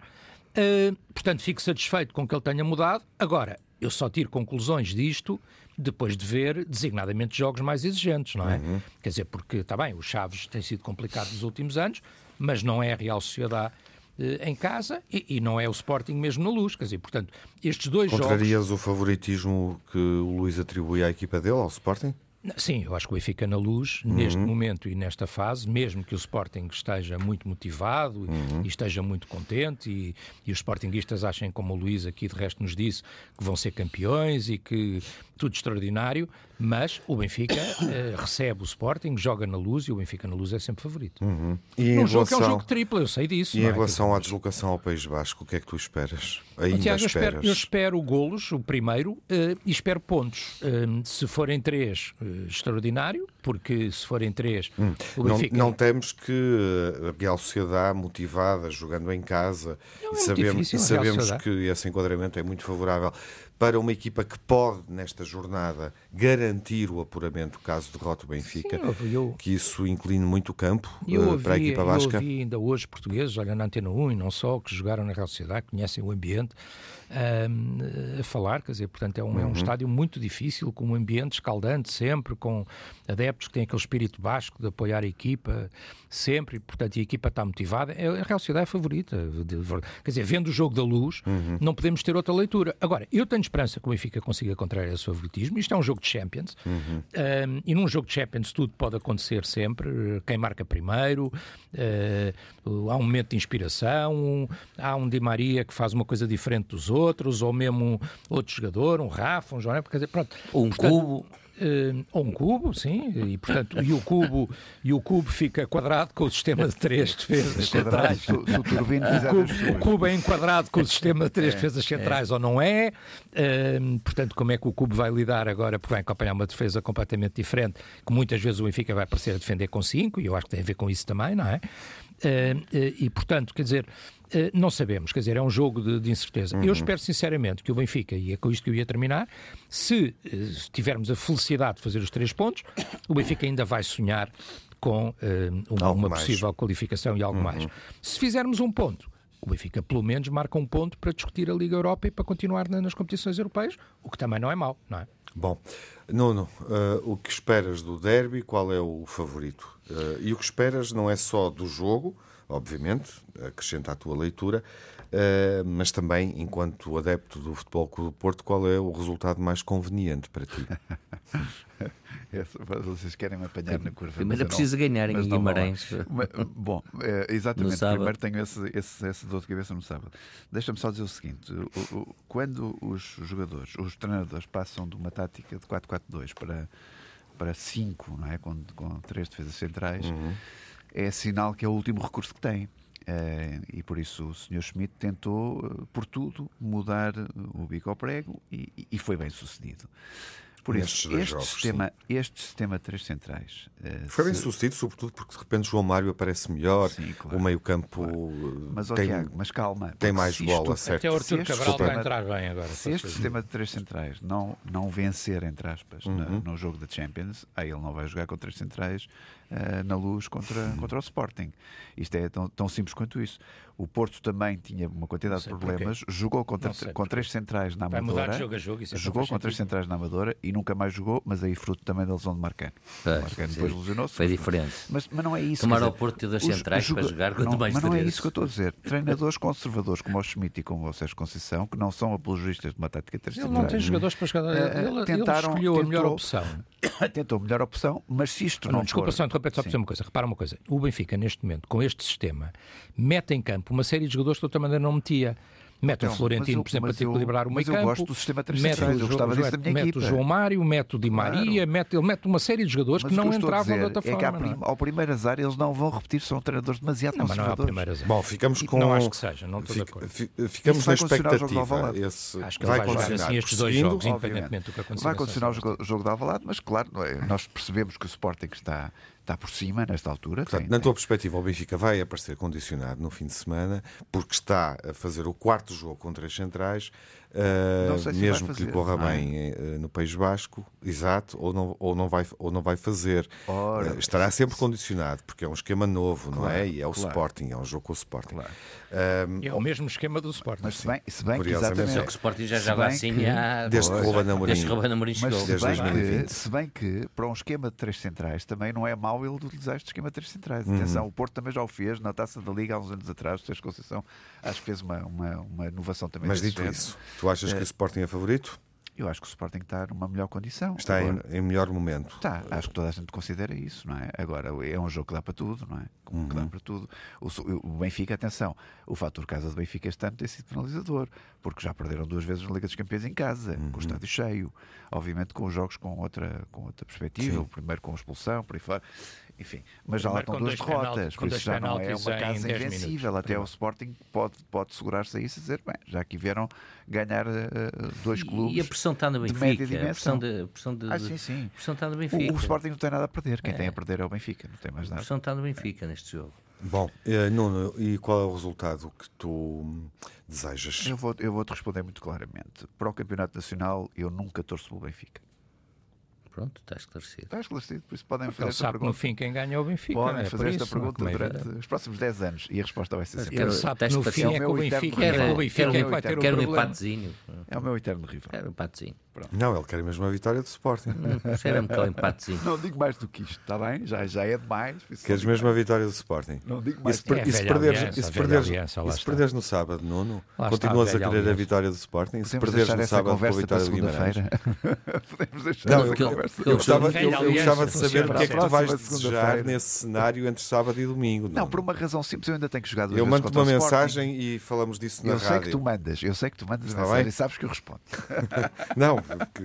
Uh, portanto, fico satisfeito com que ele tenha mudado. Agora, eu só tiro conclusões disto depois de ver designadamente jogos mais exigentes, não é? Uhum. Quer dizer, porque, está bem, o Chaves tem sido complicado nos últimos anos, mas não é a Real Sociedade eh, em casa e, e, não é o Sporting mesmo na luz. Quer dizer, portanto, estes dois Contrarias jogos... o favoritismo que o Luís atribui à equipa dele, ao Sporting? Sim, eu acho que o Benfica na luz, uhum. neste momento e nesta fase, mesmo que o Sporting esteja muito motivado uhum. e esteja muito contente e, e os Sportinguistas achem, como o Luís aqui de resto nos disse, que vão ser campeões e que tudo extraordinário, mas o Benfica uh, recebe o Sporting, joga na luz e o Benfica na luz é sempre favorito. Uhum. E um jogo relação... que é um jogo triplo, eu sei disso. E em é? relação à deslocação ao País Basco, o que é que tu esperas? Ainda Tiago, eu espero, eu espero golos, o primeiro, uh, e espero pontos. Uh, se forem três, extraordinário, porque se forem três, hum. Benfica... Não, não temos que a Real Sociedade motivada, jogando em casa, não, e é sabemos, difícil, sabemos que esse enquadramento é muito favorável para uma equipa que pode, nesta jornada, garantir o apuramento caso derrote o Benfica, Sim, eu, que isso incline muito o campo uh, para a equipa basca. Eu ouvi ainda hoje portugueses, olha na Antena 1 e não só, que jogaram na Real Sociedade, conhecem o ambiente, a falar, quer dizer, portanto é um, uhum. é um uhum. estádio muito difícil, com um ambiente escaldante sempre, com adeptos que têm aquele espírito basco de apoiar a equipa sempre, portanto a equipa está motivada, é, a Real Sociedade é favorita. Quer dizer, vendo o jogo da luz, uhum. não podemos ter outra leitura. Agora, eu tenho esperança que o Benfica consiga contrariar esse favoritismo. Isto é um jogo de Champions. Uhum. Um, e num jogo de Champions tudo pode acontecer sempre. Quem marca primeiro, uh, há um momento de inspiração, há um Di Maria que faz uma coisa diferente dos outros, ou mesmo um outro jogador, um Rafa, um João. Quer dizer, pronto. Ou um Portanto, cubo. Uh, ou um cubo, sim, e portanto, e o cubo, e o cubo fica quadrado com o sistema de três defesas centrais. Se, se o Turbino cubo, o cubo é enquadrado com o sistema de três defesas centrais ou não é? Uh, portanto, como é que o cubo vai lidar agora? Porque vai acompanhar uma defesa completamente diferente, que muitas vezes o Benfica vai parecer a defender com cinco, e eu acho que tem a ver com isso também, não é? Uh, uh, e portanto, quer dizer, Uh, não sabemos, quer dizer, é um jogo de, de incerteza. Uhum. Eu espero sinceramente que o Benfica, e é com isto que eu ia terminar, se tivermos a felicidade de fazer os três pontos, o Benfica ainda vai sonhar com uh, uma, possível qualificação e algo Uhum. mais. Se fizermos um ponto, o Benfica pelo menos marca um ponto para discutir a Liga Europa e para continuar na- nas competições europeias, o que também não é mau, não é? Bom, Nuno, eh, o que esperas do derby? Qual é o favorito? Eh, e o que esperas não é só do jogo, obviamente, acrescenta a tua leitura, eh, mas também, enquanto adepto do Futebol Clube do Porto, qual é o resultado mais conveniente para ti? Esse- Vocês querem me apanhar na curva. Primeiro mas eu é preciso não- ganhar em. Guimarães. Mas, Bom, é, exatamente. Primeiro tenho esse, esse, essa dor de cabeça no sábado. Deixa-me só dizer o seguinte: o- o- quando os jogadores, os treinadores passam de uma tática de 4-4-2 para, para 5, não é? com, com três defesas centrais, é sinal que é o último recurso que têm. Eh, e por isso o Sr. Schmidt tentou, eh, por tudo, mudar eh, o bico ao prego e, e foi bem sucedido. Por isso, este, jogos, sistema, este sistema de três centrais. eh, Foi bem se- sucedido, sobretudo porque de repente João Mário aparece melhor, Sim, claro, o meio-campo Mas, ó, tem, Tiago, mas calma. tem mais se bola, isto- certo? Até o Arthur este Cabral sistema- entrar bem agora. Se este sistema de três centrais não, não vencer, entre aspas, Uhum. no jogo da Champions, aí ele não vai jogar com três centrais eh, na luz contra, contra o Sporting. Isto é tão, tão simples quanto isso. O Porto também tinha uma quantidade de problemas, jogou contra, com porquê. três centrais na Vai mudar Amadora. de jogo a jogo, isso é Jogou com três centrais na Amadora e nunca mais jogou, mas aí fruto também da lesão de Marcano. Pois, Marcano sim. depois lesionou-se. Foi diferente. Mas, mas não é isso. Tomar ao Porto os- centrais os para joga- jogar com não, mais Mas não é isso que eu estou a dizer. Treinadores conservadores como o Schmidt e como o Sérgio Conceição, que não são apologistas de uma tática três Ele não tem jogadores para jogar. Eh, Ele, ele tentaram- escolheu a melhor tentou- opção. tentou a melhor opção, mas se isto Não, não, desculpa for... só para dizer uma coisa. Repara uma coisa. O Benfica, neste momento, com este sistema, mete em campo uma série de jogadores que de outra maneira não metia. Mete Então, o Florentino, eu- por exemplo, mas para eu- equilibrar o mas meio eu campo. gosto do sistema três mete centrais, o eu gostava disso da minha mete o equipa. João Mário, mete o Di Claro. Maria, mete, ele mete uma série de jogadores Mas que o não eu a entravam de dizer outra é que à forma. prim- não é? ao primeiro azar eles não vão repetir, são treinadores demasiado Não, mas não é o conservadores. primeiro azar. Bom, ficamos com. Não acho que seja, não estou de acordo. fi- Ficamos vai na o de expectativa. Esse Acho que vai jogar condicionar. assim estes dois jogos, obviamente. independentemente do que acontecer. Vai condicionar o jogo, o de Alvalade, mas claro, não é? nós percebemos que o Sporting está, está por cima nesta altura. Portanto, tem- na tem- tua perspectiva, o Benfica vai aparecer condicionado no fim de semana porque está a fazer o quarto jogo com três centrais, se mesmo vai que lhe corra não é? bem eh, no País Basco, exato, ou não, ou não, vai, ou não vai fazer. Ora, Eh, estará sempre condicionado porque é um esquema novo, não é? Claro, E é o claro. Sporting, é um jogo com o Sporting. Claro. Ahm, É o mesmo esquema do Sporting. Mas se bem, se bem que exatamente. Só que o Sporting já se joga bem assim que- há... Desde que. Ruben Amorim- Desde que Ruben Amorim Mas chegou. se Desde bem, 2020. que, se bem que para um esquema de três centrais também não é mau ele utilizar este esquema de três centrais. Uhum. Atenção, o Porto também já o fez na taça da Liga há uns anos atrás. O Sérgio Conceição acho que fez uma, uma, uma inovação também. mas dito género. isso, tu achas que o Sporting é favorito? Eu acho que o Sporting está numa melhor condição. Está em, Agora, em melhor momento. Tá, acho que toda a gente considera isso, não é? Agora, é um jogo que dá para tudo, não é? Uhum. Que dá para tudo. O, o Benfica, atenção, o fator casa do Benfica este ano tem sido penalizador, porque já perderam duas vezes na Liga dos Campeões em casa, Uhum. com o estádio cheio. Obviamente com os jogos com outra, com outra perspectiva, Sim. o primeiro com expulsão, por aí fora. Enfim, mas já lá estão duas derrotas, por isso já não é penaltis uma casa 10 invencível. minutos. Até o Sporting pode, pode segurar-se a isso e dizer, bem, já aqui vieram ganhar eh, dois clubes. E a pressão está no de Benfica. A dimensão. pressão, de, a pressão, de, Ah, sim, sim. a pressão está no O, Benfica. o Sporting não tem nada a perder, quem É. tem a perder é o Benfica, não tem mais A nada. pressão está no Benfica neste jogo. Bom, eh, Nuno, e qual é o resultado que tu hum, desejas? Eu vou, eu vou te responder muito claramente. Para o Campeonato Nacional, eu nunca torço pelo Benfica. Pronto, está esclarecido. Está esclarecido, por isso podem fazer Ele esta sabe que no pergunta. fim quem ganha é o Benfica. Podem é? fazer esta isso, é? pergunta é durante os próximos 10 anos e a resposta vai ser Mas sempre. Ele sabe no fim é o que meu o Benfica, eterno é rival. que o Benfica é que vai ter um empatezinho. É o meu eterno rival. Quero um empatezinho. Não, ele quer mesmo a vitória do Sporting. Cheira-me que é o empatezinho. Não digo mais do que isto, está bem? Já, já é demais. Queres digo mesmo a vitória do Sporting? Não digo E mais. se, per- É a e se velha perderes, aliança, e se a perderes, aliança, e se perderes no sábado, Nuno, Lá continuas a a querer a aliança. vitória do Sporting? Se Podemos perderes no sábado com a vitória do Guimarães? segunda-feira. Podemos deixar Não, essa eu, conversa. eu gostava, eu, Velha eu aliança gostava de saber o que é que a tu vais desejar nesse cenário entre sábado e domingo. Não, por uma razão simples, eu ainda tenho que jogar duas Eu vezes mando-te contra uma o Sporting. mensagem e falamos disso na Eu sei rádio. que tu mandas, eu sei que tu mandas Está mensagem bem? e sabes que eu respondo. Não, porque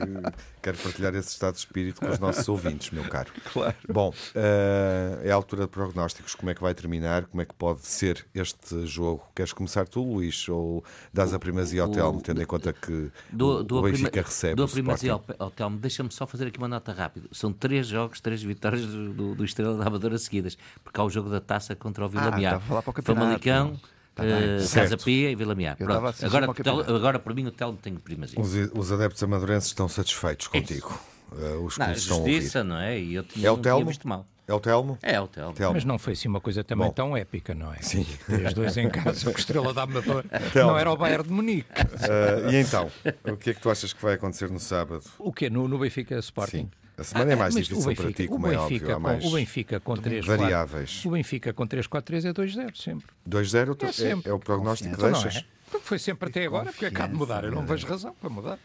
quero partilhar esse estado de espírito com os nossos ouvintes, meu caro. Claro. Bom, eh, é a altura de prognósticos. Como é que vai terminar? Como é que pode ser este jogo? Queres começar tu, Luís? Ou dás a primazia ao Telmo, tendo em conta que Do, o, do o Benfica prima- recebe do o primazia ao, Telmo, deixa-me só fazer aqui uma nota rápida. São três jogos, três vitórias do, do, Estrela da Amadora seguidas, porque há o jogo da taça contra o Vila Ah, Miar. estava a falar para o campeonato. Famalicão, Tá bem. eh, Casa. Pia e Vila Miar. A Agora, agora, para mim, o Telmo tem primazia. Os, os adeptos amadurenses estão satisfeitos contigo. Eh, os que Não, estão a ouvir. justiça, não é? E eu tinha, É o Telmo? visto mal. É o Telmo? É o Telmo. Telmo. Mas não foi assim uma coisa também Bom. tão épica, não é? Sim. Três, dois em casa, com Estrela da Amador. Telmo. Não era o Bayern de Munique. Eh, e então, o que é que tu achas que vai acontecer no sábado? O quê? No, no Benfica Sporting? Sim. A semana é mais Mas difícil o para ti, Benfica, como o é Benfica, óbvio. Há com, mais o Benfica com 3 variáveis. O Benfica com 3-4-3 é 2-0 sempre. 2-0 É é, sempre. é o prognóstico que Então não deixas? é? Porque foi sempre até agora, porque acaba de mudar. Eu não vejo razão para mudar.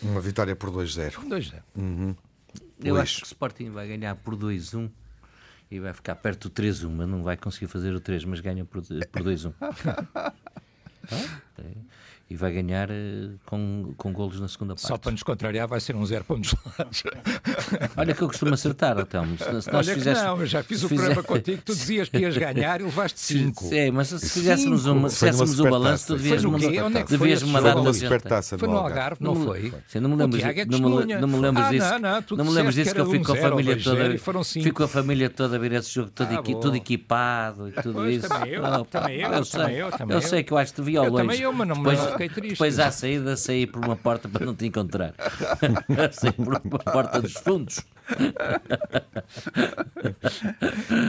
Uma vitória por 2-0. 2-0. Eu Luís. acho que o Sporting vai ganhar por 2-1 e vai ficar perto do 3-1, mas não vai conseguir fazer o 3, mas ganha por, por 2-1. E vai ganhar eh, com, com golos na segunda parte. Só para nos contrariar, vai ser um 0 para nos lados. Olha que eu costumo acertar, Telmo. Se, se nós Olha que fizéssemos- não, eu já fiz se o programa fizer- contigo, tu dizias que ias ganhar e levaste 5. É, mas se fizéssemos, uma, se fizéssemos o balanço, tu supertaça. devias Foi no quê? mandar, Onde é devias mandar uma supertaça Foi no Algarve. Não, foi? Sim, não me lembro, O Tiago é não me, testemunha. não me lembro Ah, disso. não, não, tu não me lembro disso que que eu fico com a zero, família toda. zero cinco. Fico com a família toda a ver esse jogo, todo, Ah, tudo equipado e tudo Pois, isso. também eu, também eu, eu, também eu. sei que eu acho que te vi ao longe. também eu, mas não me- não fiquei triste. Depois à saída saí por uma porta para não te encontrar. saí por uma porta dos fundos.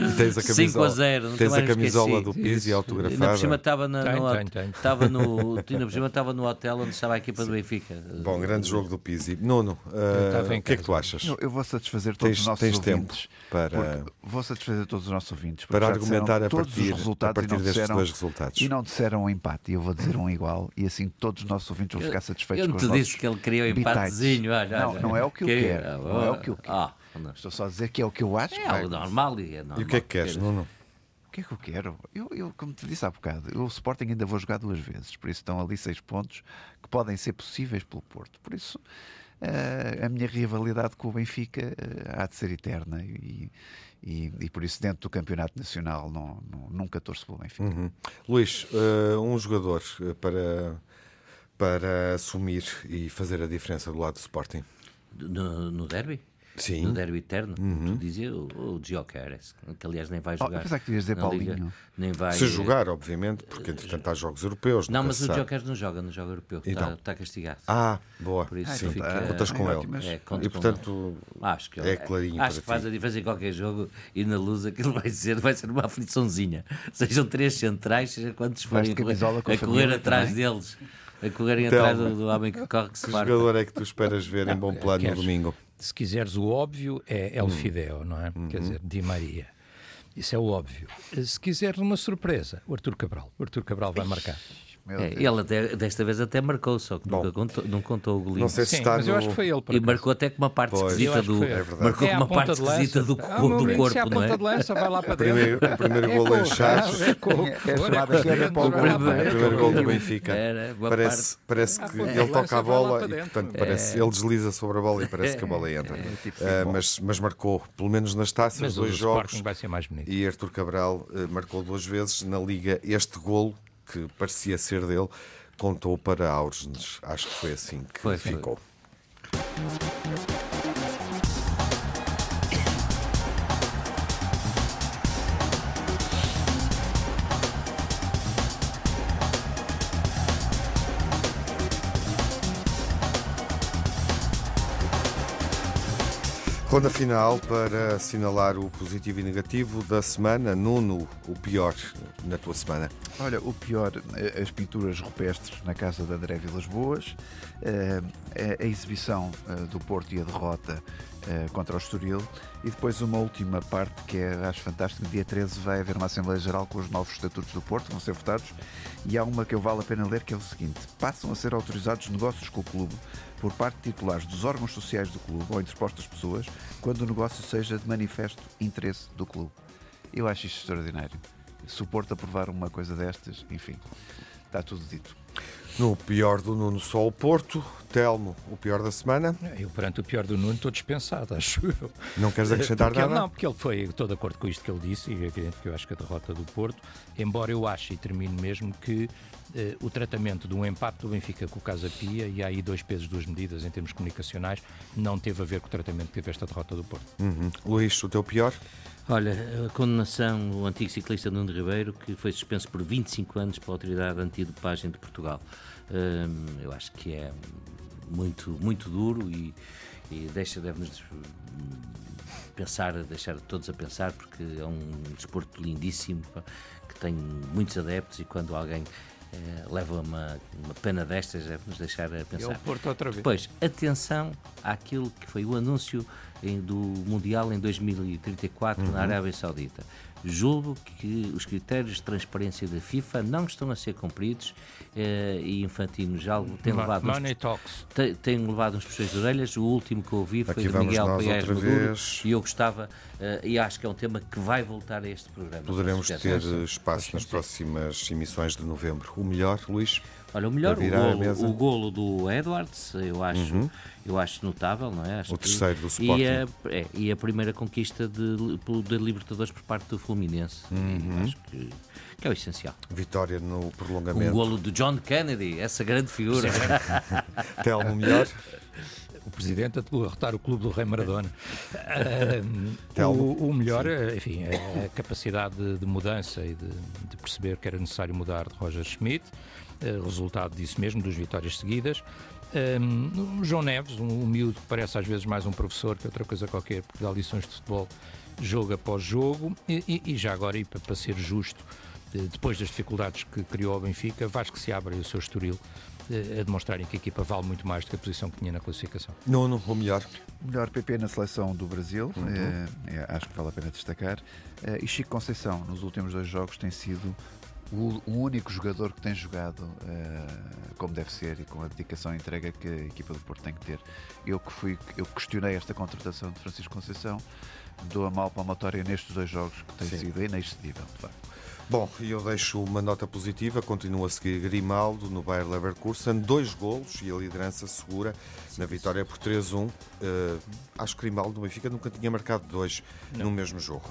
E tens a 5 camisola, a 0. nunca tens a camisola do Pizzi Ainda por cima autografada. estava na, no. Estava no, por estava no hotel onde estava a equipa do Benfica. Bom, grande jogo do Pizzi. Nuno, em o que é que tu achas? Eu, eu vou satisfazer todos Tens- os nossos tens ouvintes. tempo para- Vou satisfazer todos os nossos ouvintes. Para argumentar a todos partir, os resultados a partir e não destes disseram, dois resultados. E não disseram um empate. E eu vou dizer um igual. E assim todos os nossos ouvintes vão ficar satisfeitos Eu com não os te disse que ele queria o bitites. empatezinho. Olha, Não, olha. não é o que eu quero. Não é o que eu quero. Não. Estou só a dizer que é o que eu acho. que É vai- algo normal e é normal. E o que é que queres, Nuno? O que é que eu quero? Eu, eu, como te disse há bocado, eu, o Sporting ainda vou jogar duas vezes, por isso estão ali seis pontos que podem ser possíveis pelo Porto. Por isso, eh, a minha rivalidade com o Benfica eh, há de ser eterna e, e, e por isso, dentro do Campeonato Nacional, não, não- nunca torço pelo Benfica. Uhum. Luís, eh, um jogador para, para assumir e fazer a diferença do lado do Sporting. No, no derby? Sim. No derby eterno? Tu dizia o, o que aliás nem vai Oh, jogar. apesar que devias dizer na Liga, Paulinho. Nem vai, Se eh, jogar, obviamente, porque entretanto há jogos europeus. Não, mas o. Gyökeres não joga, não joga europeu. Está Então. está castigado. Ah, boa. Por isso Ah, então fica- contas com É ele. É, E com portanto, Acho que é clarinho Acho para que faz ti. a diferença em qualquer jogo e na luz aquilo vai ser, vai ser uma afliçãozinha. Sejam três centrais, seja quantos forem a correr, a a correr atrás também? deles, a correrem Telma. atrás do, do homem que corre que se que jogador é que tu esperas ver em bom plano no domingo? Se quiseres o óbvio, é Hum. El Fideo, não é? Uhum. Quer dizer, Di Maria. Isso é o óbvio. Se quiseres uma surpresa, o Artur Cabral. O Artur Cabral vai marcar. É, ele até, desta vez até marcou, só que nunca contou, não contou o golinho. Não sei se Sim, está mas no... eu acho que foi ele. E marcou até com uma parte Pois. Esquisita do. verdade. Marcou É uma parte esquisita do, Ah, do amigo, corpo, se é não é? ponta de lança, vai lá para O primeiro, dentro. o primeiro É gol em Chaves, é É chamada é dentro, para o gol. primeiro gol do Benfica. Parece, parece À que ele toca a bola e, portanto, parece, ele desliza sobre a bola e parece que a bola entra. tipo Ah, mas, mas marcou, pelo menos nas taças, dois jogos. Sporting vai ser mais bonito. E Artur Cabral eh, marcou duas vezes na Liga. Este golo, que parecia ser dele, contou para Aursnes. Acho que foi assim que Foi, foi. Ronda final para assinalar o positivo e negativo da semana. Nuno, o pior na tua semana? Olha, o pior, eh, as pinturas rupestres na casa de André Vilas Boas, eh, a exibição eh, do Porto e a derrota contra o Estoril e depois uma última parte que é, acho fantástico, dia 13 vai haver uma Assembleia Geral com os novos estatutos do Porto, vão ser votados e há uma que eu vale a pena ler que é o seguinte, passam a ser autorizados negócios com o clube por parte de titulares dos órgãos sociais do clube ou interpostas pessoas, quando o negócio seja de manifesto interesse do clube. Eu acho isto extraordinário. Suporto aprovar uma coisa destas, enfim, está tudo dito. No pior do Nuno, só o Porto. Telmo, o pior da semana? Eu, perante o pior do Nuno, estou dispensado, acho eu. Não queres acrescentar porque, nada? Não, porque ele foi todo de acordo com isto que ele disse, e é evidente que eu acho que a derrota do Porto, embora eu ache e termino mesmo que eh, o tratamento de um empate do Benfica com o Casa Pia, e há aí dois pesos, duas medidas em termos comunicacionais, não teve a ver com o tratamento que teve esta derrota do Porto. Uhum. Luís, o teu pior? Olha, a condenação do antigo ciclista Nuno Ribeiro, que foi suspenso por 25 anos pela Autoridade Antidopagem de Portugal. Hum, eu acho que é muito, muito duro e, e deixa, deve-nos pensar, deixar todos a pensar, porque é um desporto lindíssimo, que tem muitos adeptos e quando alguém eh, leva uma, uma pena destas, deve-nos deixar a pensar. É o Porto outra vez. Depois, atenção àquilo que foi o anúncio em, do Mundial em 2034 uhum. na Arábia Saudita. Julgo que os critérios de transparência da FIFA não estão a ser cumpridos eh, e Infantino já tem levado, Money uns, talks. Tem, tem levado uns puxões de orelhas. O último que ouvi foi Aqui de Miguel Paes Maduro e eu gostava, eh, e acho que é um tema que vai voltar a este programa. Poderemos ter espaço nas próximas emissões de novembro. O melhor, Luís? Olha, o melhor, o golo, o golo do Edwards, eu acho, uhum. eu acho notável, não é? Acho o terceiro do Sporting. E a, é, e a primeira conquista de, de Libertadores por parte do Fluminense. Uhum. Acho que, que, é o essencial. Vitória no prolongamento. O golo do John Kennedy, essa grande figura. Telmo, melhor? o presidente a derrotar o clube do Rei Maradona. Uh, o, o, melhor, enfim, é a capacidade de, de mudança e de, de, perceber que era necessário mudar de Roger Schmidt. Eh, resultado disso mesmo, duas vitórias seguidas. Um, João Neves, um, um miúdo que parece às vezes mais um professor que outra coisa qualquer, porque dá lições de futebol jogo após jogo, e, e, e já agora, e para, para ser justo, depois das dificuldades que criou o Benfica, Vasco se abre o seu estoril eh, a demonstrarem que a equipa vale muito mais do que a posição que tinha na classificação. Não, não, o melhor. Melhor PP na seleção do Brasil, uhum. é, é, acho que vale a pena destacar. É, e Chico Conceição, nos últimos dois jogos, tem sido o, o único jogador que tem jogado uh, como deve ser e com a dedicação e entrega que a equipa do Porto tem que ter. Eu que fui, eu questionei esta contratação de Francisco Conceição, dou a mal palmatória nestes dois jogos que tem Sim. sido inexcedível, de facto. Bom, e eu deixo uma nota positiva, continuo a seguir Grimaldo no Bayer Leverkusen, dois golos e a liderança segura na vitória por 3-1. Uh, eh, acho que Grimaldo do Benfica nunca tinha marcado dois não. no mesmo jogo.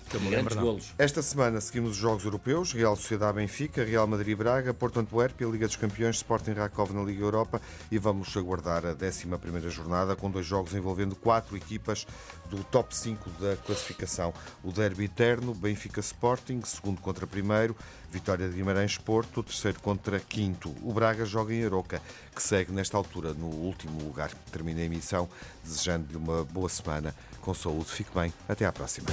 golos. Esta semana seguimos os jogos europeus, Real Sociedade Benfica, Real Madrid Braga, Porto Antuérpia, Liga dos Campeões, Sporting Rakov na Liga Europa e vamos aguardar a 11 jornada com dois jogos envolvendo quatro equipas do top 5 da classificação. O derby eterno, Benfica Sporting, segundo contra primeiro, vitória de Guimarães Porto, terceiro contra quinto. O Braga joga em Aroca, que segue nesta altura no último lugar. Termina a emissão desejando-lhe uma boa semana com saúde. Fique bem, até à próxima.